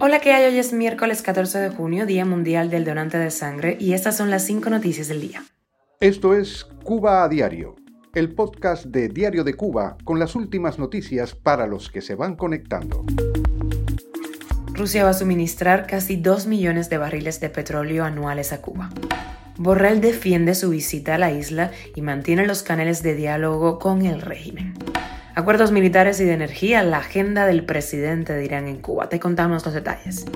Hola, ¿qué hay? Hoy es miércoles 14 de junio, Día Mundial del Donante de Sangre, y estas son las cinco noticias del día. Esto es Cuba a Diario, el podcast de Diario de Cuba con las últimas noticias para los que se van conectando. Rusia va a suministrar casi 2 millones de barriles de petróleo anuales a Cuba. Borrell defiende su visita a la isla y mantiene los canales de diálogo con el régimen. Acuerdos militares y de energía, la agenda del presidente de Irán en Cuba. Te contamos los detalles.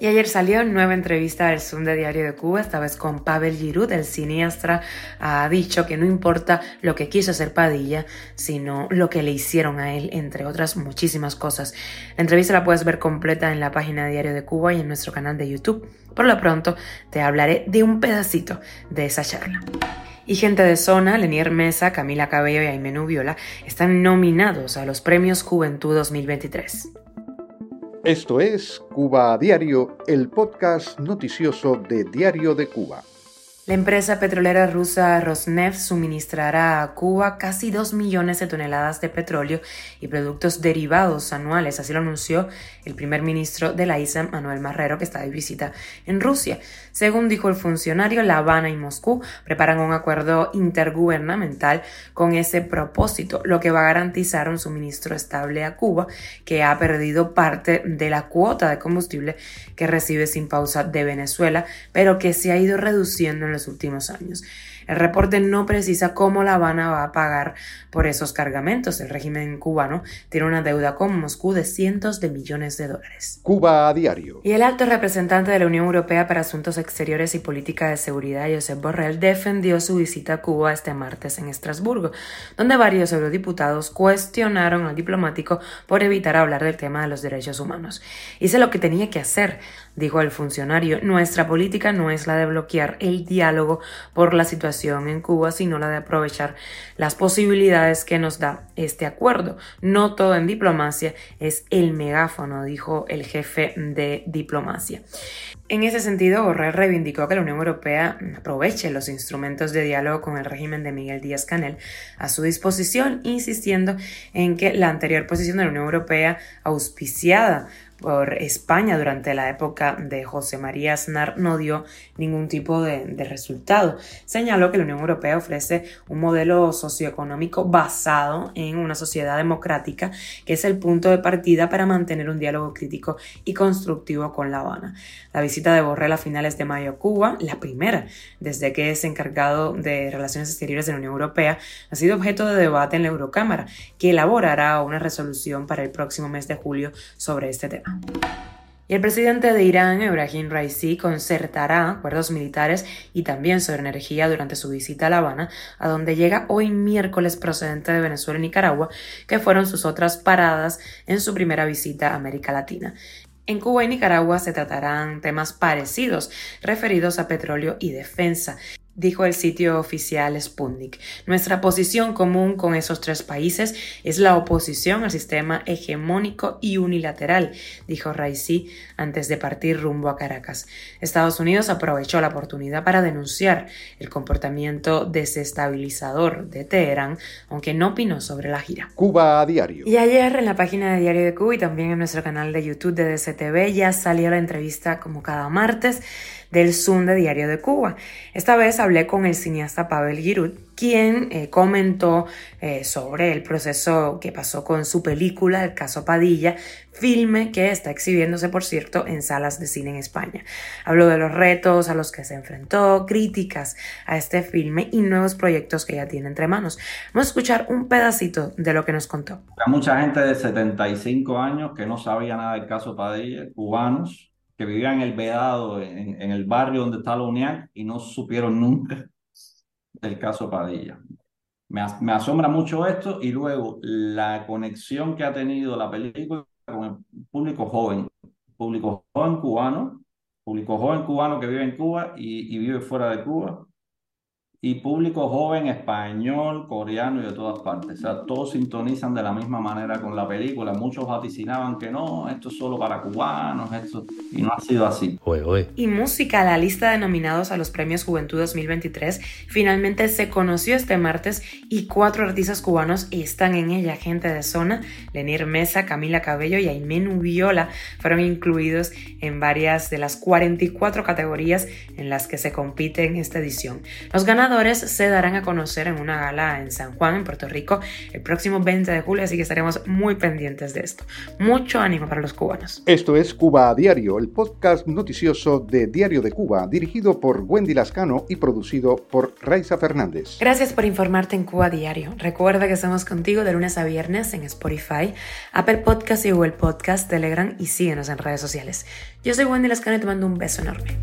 Y ayer salió nueva entrevista del Zoom de Diario de Cuba, esta vez con Pavel Giroud, el cineasta, ha dicho que no importa lo que quiso hacer Padilla, sino lo que le hicieron a él, entre otras muchísimas cosas. La entrevista la puedes ver completa en la página de Diario de Cuba y en nuestro canal de YouTube. Por lo pronto, te hablaré de un pedacito de esa charla. Y gente de zona, Lenier Mesa, Camila Cabello y Aimenu Viola están nominados a los Premios Juventud 2023. Esto es Cuba a Diario, el podcast noticioso de Diario de Cuba. La empresa petrolera rusa Rosneft suministrará a Cuba casi 2 millones de toneladas de petróleo y productos derivados anuales, así lo anunció el primer ministro de la isla, Manuel Marrero, que está de visita en Rusia. Según dijo el funcionario, La Habana y Moscú preparan un acuerdo intergubernamental con ese propósito, lo que va a garantizar un suministro estable a Cuba, que ha perdido parte de la cuota de combustible que recibe sin pausa de Venezuela, pero que se ha ido reduciendo en los últimos años. El reporte no precisa cómo La Habana va a pagar por esos cargamentos. El régimen cubano tiene una deuda con Moscú de cientos de millones de dólares. Cuba a diario. Y el alto representante de la Unión Europea para Asuntos Exteriores y Política de Seguridad, Josep Borrell, defendió su visita a Cuba este martes en Estrasburgo, donde varios eurodiputados cuestionaron al diplomático por evitar hablar del tema de los derechos humanos. Hice lo que tenía que hacer, dijo el funcionario. Nuestra política no es la de bloquear el diálogo por la situación en Cuba, sino la de aprovechar las posibilidades que nos da este acuerdo. No todo en diplomacia es el megáfono, dijo el jefe de diplomacia. En ese sentido, Borrell reivindicó que la Unión Europea aproveche los instrumentos de diálogo con el régimen de Miguel Díaz Canel a su disposición, insistiendo en que la anterior posición de la Unión Europea, auspiciada por España durante la época de José María Aznar no dio ningún tipo de, resultado. Señaló que la Unión Europea ofrece un modelo socioeconómico basado en una sociedad democrática, que es el punto de partida para mantener un diálogo crítico y constructivo con La Habana. La visita de Borrell a finales de mayo a Cuba, la primera desde que es encargado de Relaciones Exteriores de la Unión Europea, ha sido objeto de debate en la Eurocámara, que elaborará una resolución para el próximo mes de julio sobre este tema. Y el presidente de Irán, Ebrahim Raisi, concertará acuerdos militares y también sobre energía durante su visita a La Habana, a donde llega hoy miércoles procedente de Venezuela y Nicaragua, que fueron sus otras paradas en su primera visita a América Latina. En Cuba y Nicaragua se tratarán temas parecidos referidos a petróleo y defensa dijo el sitio oficial Sputnik. Nuestra posición común con esos tres países es la oposición al sistema hegemónico y unilateral, dijo Raisi antes de partir rumbo a Caracas. Estados Unidos aprovechó la oportunidad para denunciar el comportamiento desestabilizador de Teherán, aunque no opinó sobre la gira. Cuba a diario. Y ayer en la página de Diario de Cuba y también en nuestro canal de YouTube de DCTV ya salió la entrevista como cada martes del Zoom de Diario de Cuba. Esta vez hablé con el cineasta Pavel Giroud, quien eh, comentó eh, sobre el proceso que pasó con su película, El caso Padilla, filme que está exhibiéndose, por cierto, en salas de cine en España. Habló de los retos a los que se enfrentó, críticas a este filme y nuevos proyectos que ya tiene entre manos. Vamos a escuchar un pedacito de lo que nos contó. Hay mucha gente de 75 años que no sabía nada del caso Padilla, cubanos, que vivían en el Vedado, en, el barrio donde está la UNIAC, y no supieron nunca del caso Padilla. Me, asombra mucho esto y luego la conexión que ha tenido la película con el público joven, público joven cubano, público joven cubano que vive en Cuba y vive fuera de Cuba, y público joven español, coreano y de todas partes. O sea, todos sintonizan de la misma manera con la película. Muchos vaticinaban que no, esto es solo para cubanos, esto, y no ha sido así. Y música, la lista de nominados a los premios Juventud 2023 finalmente se conoció este martes y cuatro artistas cubanos están en ella. Gente de zona, Lenir Mesa, Camila Cabello y Aimenu Viola fueron incluidos en varias de las 44 categorías en las que se compite en esta edición. Los ganadores se darán a conocer en una gala en San Juan, en Puerto Rico, el próximo 20 de julio, así que estaremos muy pendientes de esto. Mucho ánimo para los cubanos. Esto es Cuba a Diario, el podcast noticioso de Diario de Cuba, dirigido por Wendy Lascano y producido por Raiza Fernández. Gracias por informarte en Cuba a Diario. Recuerda que estamos contigo de lunes a viernes en Spotify, Apple Podcast y Google Podcast, Telegram y síguenos en redes sociales. Yo soy Wendy Lascano y te mando un beso enorme.